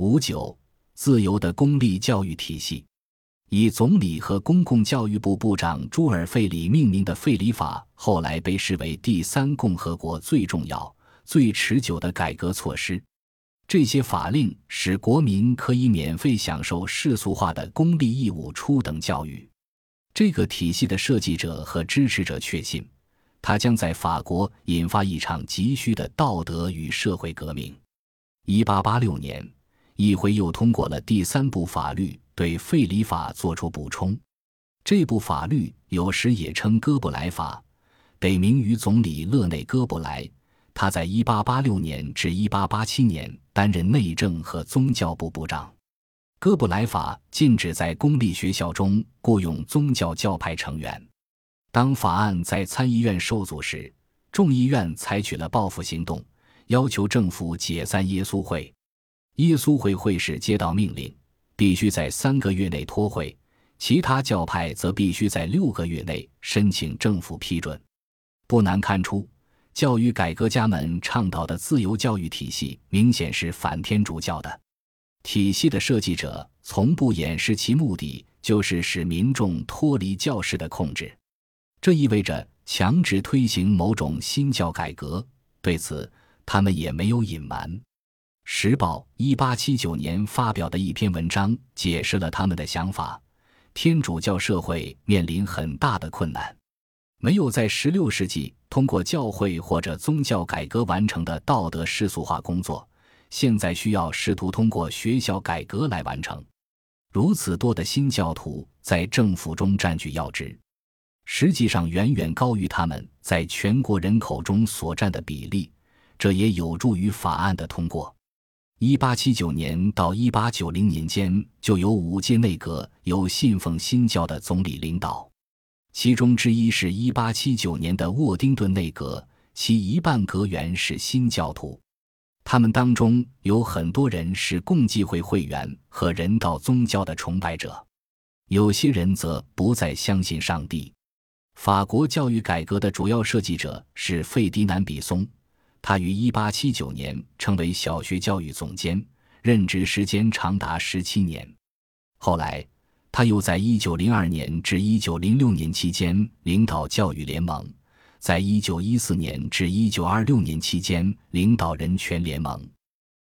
五九，自由的公立教育体系，以总理和公共教育部部长朱尔费里命名的费里法，后来被视为第三共和国最重要、最持久的改革措施。这些法令使国民可以免费享受世俗化的公立义务初等教育。这个体系的设计者和支持者确信，它将在法国引发一场急需的道德与社会革命。一八八六年。议会又通过了第三部法律，对费里法作出补充。这部法律有时也称哥布莱法，得名于总理勒内·哥布莱。他在1886年至1887年担任内政和宗教部部长。哥布莱法禁止在公立学校中雇佣宗教教派成员。当法案在参议院受阻时，众议院采取了报复行动，要求政府解散耶稣会。耶稣会会士接到命令，必须在三个月内脱会；其他教派则必须在六个月内申请政府批准。不难看出，教育改革家们倡导的自由教育体系明显是反天主教的。体系的设计者从不掩饰其目的，就是使民众脱离教士的控制。这意味着强制推行某种新教改革。对此，他们也没有隐瞒。《时报》一八七九年发表的一篇文章解释了他们的想法：天主教社会面临很大的困难，没有在十六世纪通过教会或者宗教改革完成的道德世俗化工作，现在需要试图通过学校改革来完成。如此多的新教徒在政府中占据要职，实际上远远高于他们在全国人口中所占的比例，这也有助于法案的通过。一八七九年到一八九零年间，就有五届内阁由信奉新教的总理领导，其中之一是一八七九年的沃丁顿内阁，其一半阁员是新教徒，他们当中有很多人是共济会会员和人道宗教的崇拜者，有些人则不再相信上帝。法国教育改革的主要设计者是费迪南·比松。他于1879年成为小学教育总监，任职时间长达十七年。后来，他又在1902年至1906年期间领导教育联盟，在1914年至1926年期间领导人权联盟。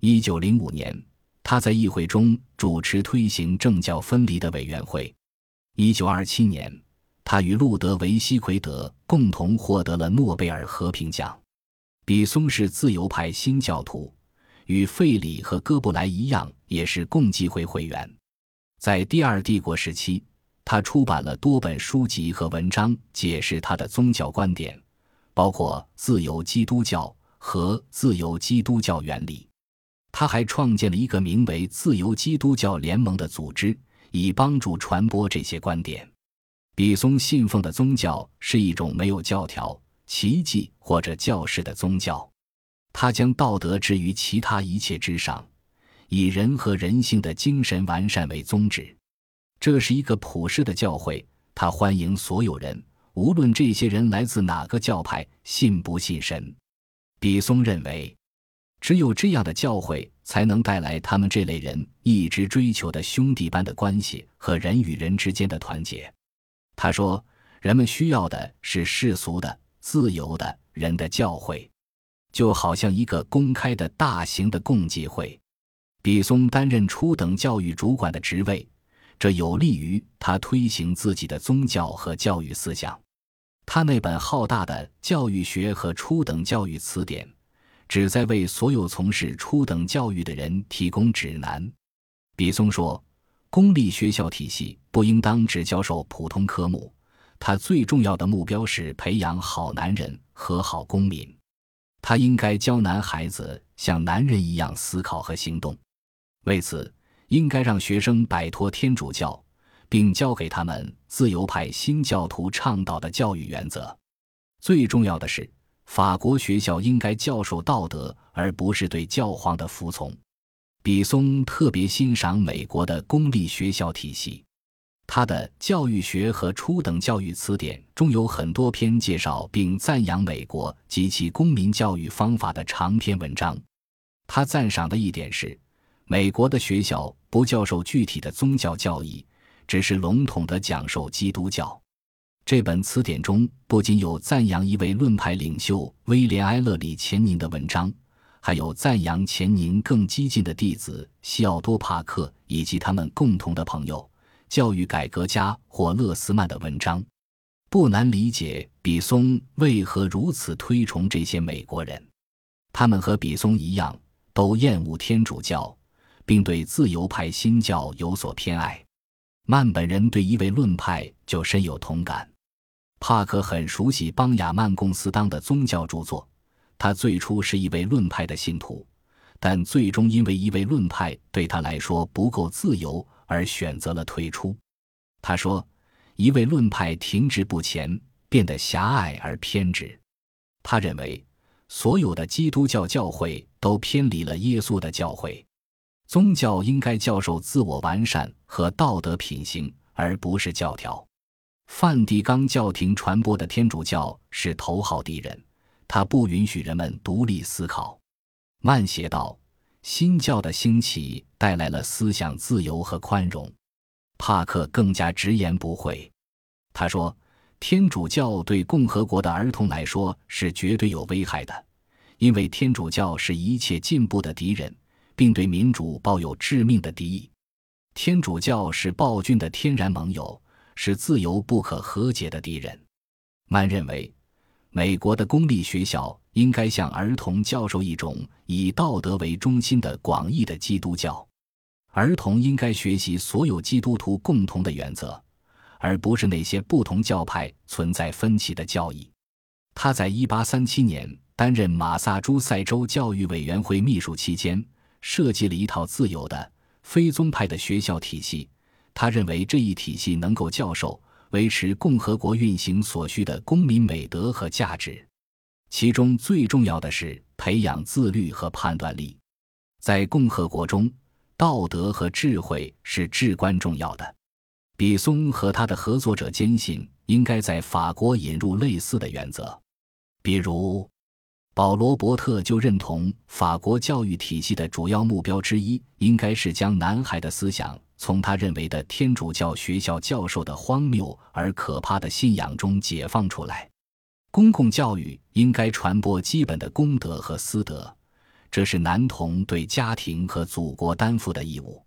1905年，他在议会中主持推行政教分离的委员会。1927年，他与路德维希·奎德共同获得了诺贝尔和平奖。比松是自由派新教徒，与费里和哥布莱一样，也是共济会会员。在第二帝国时期，他出版了多本书籍和文章，解释他的宗教观点，包括自由基督教和自由基督教原理。他还创建了一个名为“自由基督教联盟”的组织，以帮助传播这些观点。比松信奉的宗教是一种没有教条。奇迹或者教士的宗教，他将道德置于其他一切之上，以人和人性的精神完善为宗旨。这是一个普世的教会，他欢迎所有人，无论这些人来自哪个教派，信不信神。比松认为，只有这样的教会才能带来他们这类人一直追求的兄弟般的关系和人与人之间的团结。他说：“人们需要的是世俗的。”自由的人的教会，就好像一个公开的大型的共济会。比松担任初等教育主管的职位，这有利于他推行自己的宗教和教育思想。他那本浩大的教育学和初等教育词典，旨在为所有从事初等教育的人提供指南。比松说：“公立学校体系不应当只教授普通科目。”他最重要的目标是培养好男人和好公民。他应该教男孩子像男人一样思考和行动。为此，应该让学生摆脱天主教，并教给他们自由派新教徒倡导的教育原则。最重要的是，法国学校应该教授道德，而不是对教皇的服从。比松特别欣赏美国的公立学校体系。他的教育学和初等教育词典中有很多篇介绍并赞扬美国及其公民教育方法的长篇文章。他赞赏的一点是，美国的学校不教授具体的宗教教义，只是笼统地讲授基督教。这本词典中不仅有赞扬一位论派领袖威廉·埃勒里·钱宁的文章，还有赞扬钱宁更激进的弟子西奥多·帕克以及他们共同的朋友教育改革家霍勒斯曼的文章。不难理解比松为何如此推崇这些美国人。他们和比松一样，都厌恶天主教，并对自由派新教有所偏爱。曼本人对一位论派就深有同感。帕克很熟悉邦雅曼贡斯当的宗教著作，他最初是一位论派的信徒，但最终因为一位论派对他来说不够自由而选择了退出。他说：“一位论派停滞不前，变得狭隘而偏执。他认为所有的基督教教会都偏离了耶稣的教诲，宗教应该教授自我完善和道德品行，而不是教条。”梵蒂冈教廷传播的天主教是头号敌人，他不允许人们独立思考。曼写道：“新教的兴起带来了思想自由和宽容。”帕克更加直言不讳，他说：“天主教对共和国的儿童来说是绝对有危害的，因为天主教是一切进步的敌人，并对民主抱有致命的敌意。天主教是暴君的天然盟友。”是自由不可和解的敌人。曼认为，美国的公立学校应该向儿童教授一种以道德为中心的广义的基督教。儿童应该学习所有基督徒共同的原则，而不是那些不同教派存在分歧的教义。他在1837年担任马萨诸塞州教育委员会秘书期间，设计了一套自由的非宗派的学校体系。他认为这一体系能够教授维持共和国运行所需的公民美德和价值，其中最重要的是培养自律和判断力。在共和国中，道德和智慧是至关重要的。比松和他的合作者坚信，应该在法国引入类似的原则，比如保罗·伯特就认同法国教育体系的主要目标之一应该是将男孩的思想。从他认为的天主教学校教授的荒谬而可怕的信仰中解放出来，公共教育应该传播基本的公德和私德，这是男童对家庭和祖国担负的义务。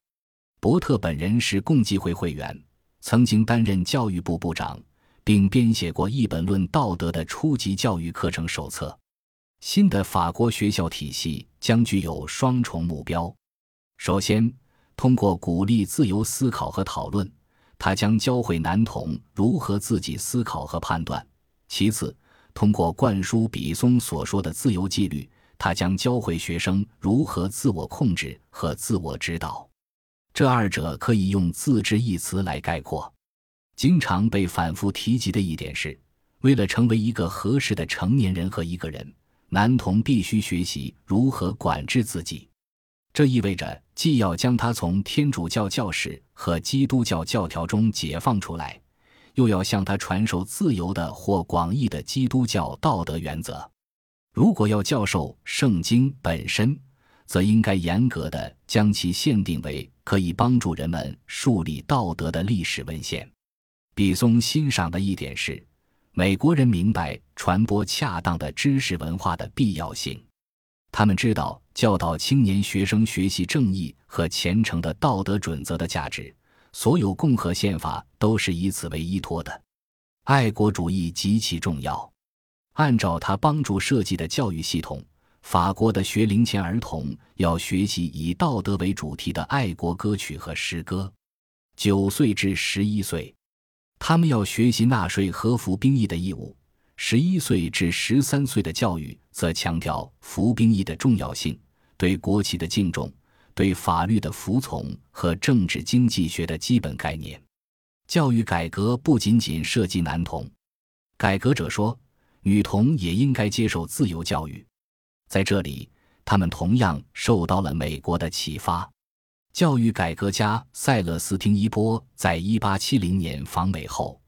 伯特本人是共济会会员，曾经担任教育部部长，并编写过一本论道德的初级教育课程手册。新的法国学校体系将具有双重目标，首先。通过鼓励自由思考和讨论，他将教会男童如何自己思考和判断。其次，通过灌输比松所说的自由纪律，他将教会学生如何自我控制和自我指导。这二者可以用“自治”一词来概括。经常被反复提及的一点是，为了成为一个合适的成年人和一个人，男童必须学习如何管制自己。这意味着，既要将他从天主教教士和基督教教条中解放出来，又要向他传授自由的或广义的基督教道德原则。如果要教授圣经本身，则应该严格的将其限定为可以帮助人们树立道德的历史文献。比松欣赏的一点是，美国人明白传播恰当的知识文化的必要性。他们知道教导青年学生学习正义和虔诚的道德准则的价值。所有共和宪法都是以此为依托的。爱国主义极其重要。按照他帮助设计的教育系统，法国的学龄前儿童要学习以道德为主题的爱国歌曲和诗歌。九岁至十一岁，他们要学习纳税和服兵役的义务。十一岁至十三岁的教育则强调服兵役的重要性、对国旗的敬重、对法律的服从和政治经济学的基本概念。教育改革不仅仅涉及男童，改革者说，女童也应该接受自由教育。在这里，他们同样受到了美国的启发。教育改革家塞勒斯·汀伊波在一八七零年访美后。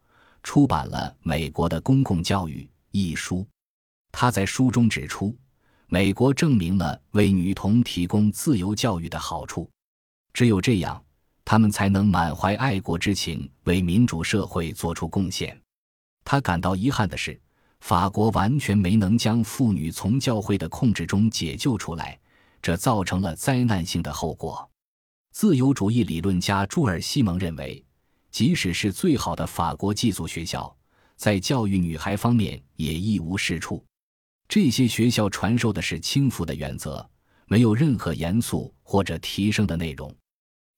出版了《美国的公共教育》一书，他在书中指出，美国证明了为女童提供自由教育的好处。只有这样，他们才能满怀爱国之情，为民主社会做出贡献。他感到遗憾的是，法国完全没能将妇女从教会的控制中解救出来，这造成了灾难性的后果。自由主义理论家朱尔西蒙认为，即使是最好的法国寄宿学校，在教育女孩方面也一无是处。这些学校传授的是轻浮的原则，没有任何严肃或者提升的内容。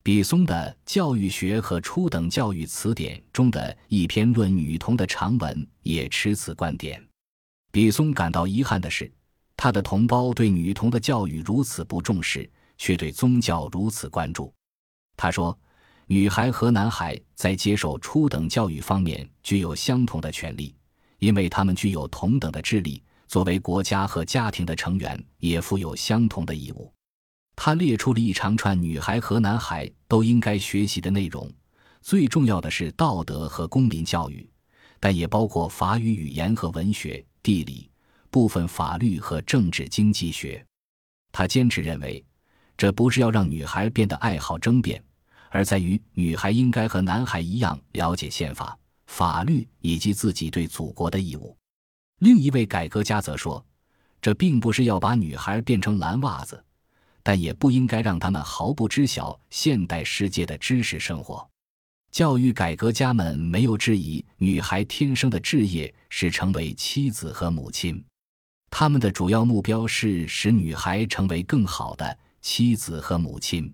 比松的《教育学和初等教育词典》中的一篇论女童的长文也持此观点。比松感到遗憾的是，他的同胞对女童的教育如此不重视。却对宗教如此关注，他说：“女孩和男孩在接受初等教育方面具有相同的权利，因为他们具有同等的智力。作为国家和家庭的成员，也负有相同的义务。”他列出了一长串女孩和男孩都应该学习的内容，最重要的是道德和公民教育，但也包括法语语言和文学、地理、部分法律和政治经济学。他坚持认为。这不是要让女孩变得爱好争辩，而在于女孩应该和男孩一样了解宪法、法律以及自己对祖国的义务。另一位改革家则说，这并不是要把女孩变成蓝袜子，但也不应该让他们毫不知晓现代世界的知识生活。教育改革家们没有质疑女孩天生的志业是成为妻子和母亲，他们的主要目标是使女孩成为更好的。妻子和母亲，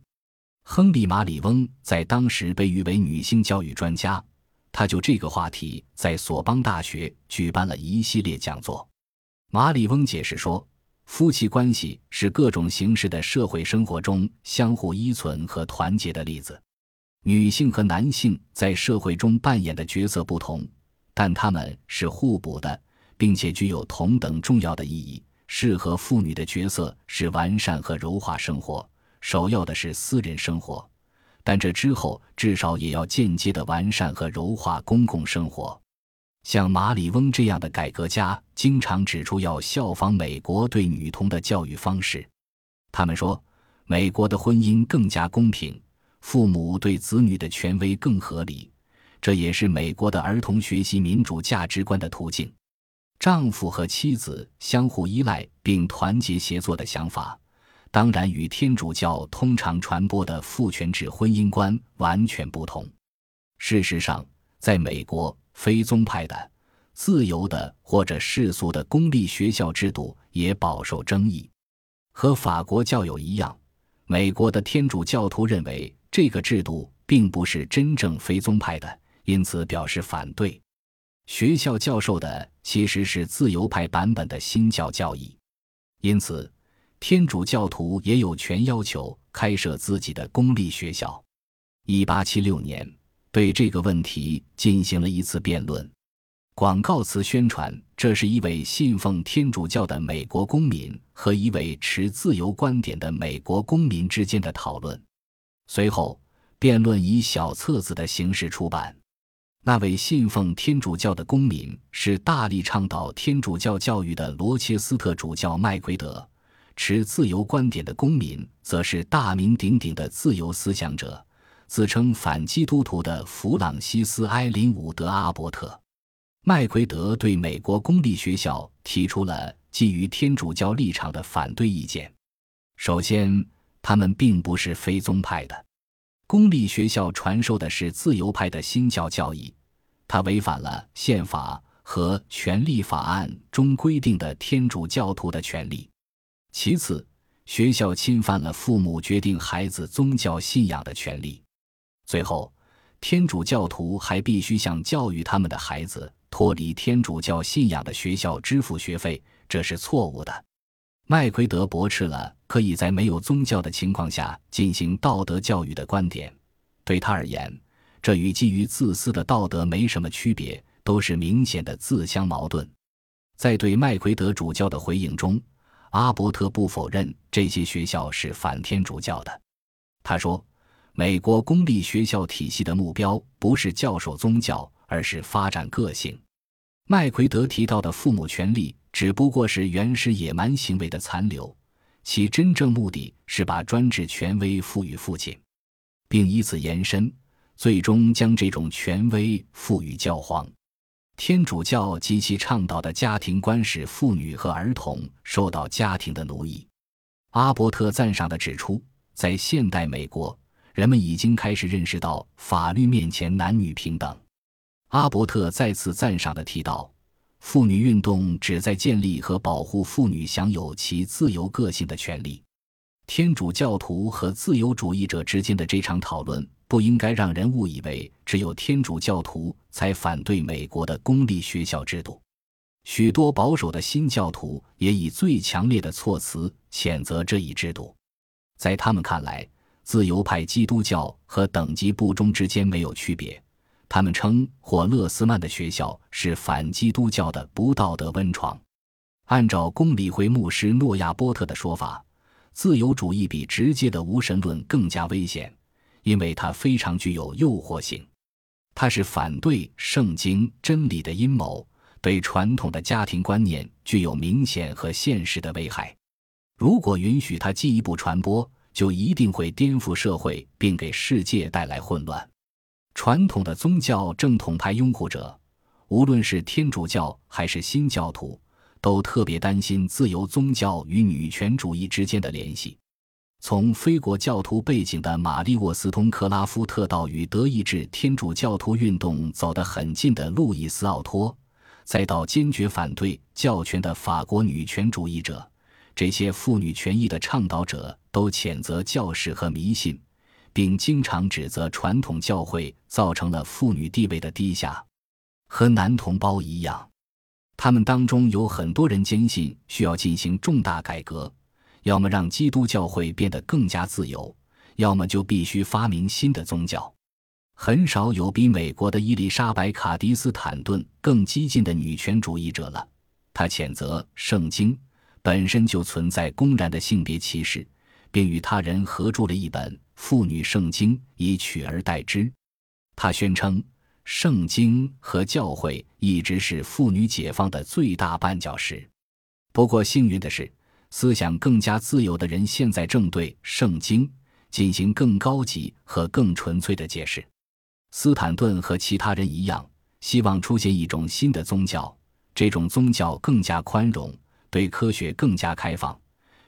亨利·马里翁在当时被誉为女性教育专家。他就这个话题在索邦大学举办了一系列讲座。马里翁解释说，夫妻关系是各种形式的社会生活中相互依存和团结的例子。女性和男性在社会中扮演的角色不同，但他们是互补的，并且具有同等重要的意义。适合妇女的角色是完善和柔化生活，首要的是私人生活，但这之后至少也要间接的完善和柔化公共生活。像马里翁这样的改革家经常指出要效仿美国对女童的教育方式。他们说，美国的婚姻更加公平，父母对子女的权威更合理，这也是美国的儿童学习民主价值观的途径。丈夫和妻子相互依赖并团结协作的想法，当然与天主教通常传播的父权制婚姻观完全不同。事实上，在美国，非宗派的、自由的或者世俗的公立学校制度也饱受争议。和法国教友一样，美国的天主教徒认为这个制度并不是真正非宗派的，因此表示反对。学校教授的其实是自由派版本的新教教义，因此天主教徒也有权要求开设自己的公立学校。一八七六年，对这个问题进行了一次辩论，广告词宣传这是一位信奉天主教的美国公民和一位持自由观点的美国公民之间的讨论。随后，辩论以小册子的形式出版。那位信奉天主教的公民是大力倡导天主教教育的罗切斯特主教麦奎德，持自由观点的公民则是大名鼎鼎的自由思想者，自称反基督徒的弗朗西斯·埃林伍德·阿伯特。麦奎德对美国公立学校提出了基于天主教立场的反对意见。首先，他们并不是非宗派的，公立学校传授的是自由派的新教教义。他违反了宪法和权利法案中规定的天主教徒的权利。其次，学校侵犯了父母决定孩子宗教信仰的权利。最后，天主教徒还必须向教育他们的孩子脱离天主教信仰的学校支付学费，这是错误的。麦奎德驳斥了可以在没有宗教的情况下进行道德教育的观点。对他而言，这与基于自私的道德没什么区别，都是明显的自相矛盾。在对麦奎德主教的回应中，阿伯特不否认这些学校是反天主教的。他说：“美国公立学校体系的目标不是教授宗教，而是发展个性。麦奎德提到的父母权利只不过是原始野蛮行为的残留，其真正目的是把专制权威赋予父亲。”并以此延伸，最终将这种权威赋予教皇。天主教及其倡导的家庭观使妇女和儿童受到家庭的奴役。阿伯特赞赏地指出，在现代美国，人们已经开始认识到法律面前男女平等。阿伯特再次赞赏地提到，妇女运动旨在建立和保护妇女享有其自由个性的权利。天主教徒和自由主义者之间的这场讨论。不应该让人误以为只有天主教徒才反对美国的公立学校制度。许多保守的新教徒也以最强烈的措辞谴责这一制度。在他们看来，自由派基督教和等级不忠之间没有区别。他们称霍勒斯曼的学校是反基督教的不道德温床。按照公理会牧师诺亚波特的说法，自由主义比直接的无神论更加危险。因为它非常具有诱惑性，它是反对圣经真理的阴谋，对传统的家庭观念具有明显和现实的危害。如果允许它进一步传播，就一定会颠覆社会，并给世界带来混乱。传统的宗教正统派拥护者，无论是天主教还是新教徒，都特别担心自由宗教与女权主义之间的联系。从非国教徒背景的玛丽沃斯通克拉夫特到与德意志天主教徒运动走得很近的路易斯奥托，再到坚决反对教权的法国女权主义者，这些妇女权益的倡导者都谴责教士和迷信，并经常指责传统教会造成了妇女地位的低下。和男同胞一样，他们当中有很多人坚信需要进行重大改革。要么让基督教会变得更加自由，要么就必须发明新的宗教。很少有比美国的伊丽莎白·卡迪斯坦顿更激进的女权主义者了。她谴责圣经本身就存在公然的性别歧视，并与他人合著了一本《妇女圣经》，以取而代之。她宣称，圣经和教会一直是妇女解放的最大绊脚石。不过，幸运的是。思想更加自由的人现在正对圣经进行更高级和更纯粹的解释。斯坦顿和其他人一样，希望出现一种新的宗教，这种宗教更加宽容，对科学更加开放，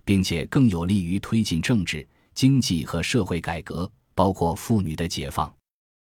并且更有利于推进政治、经济和社会改革，包括妇女的解放。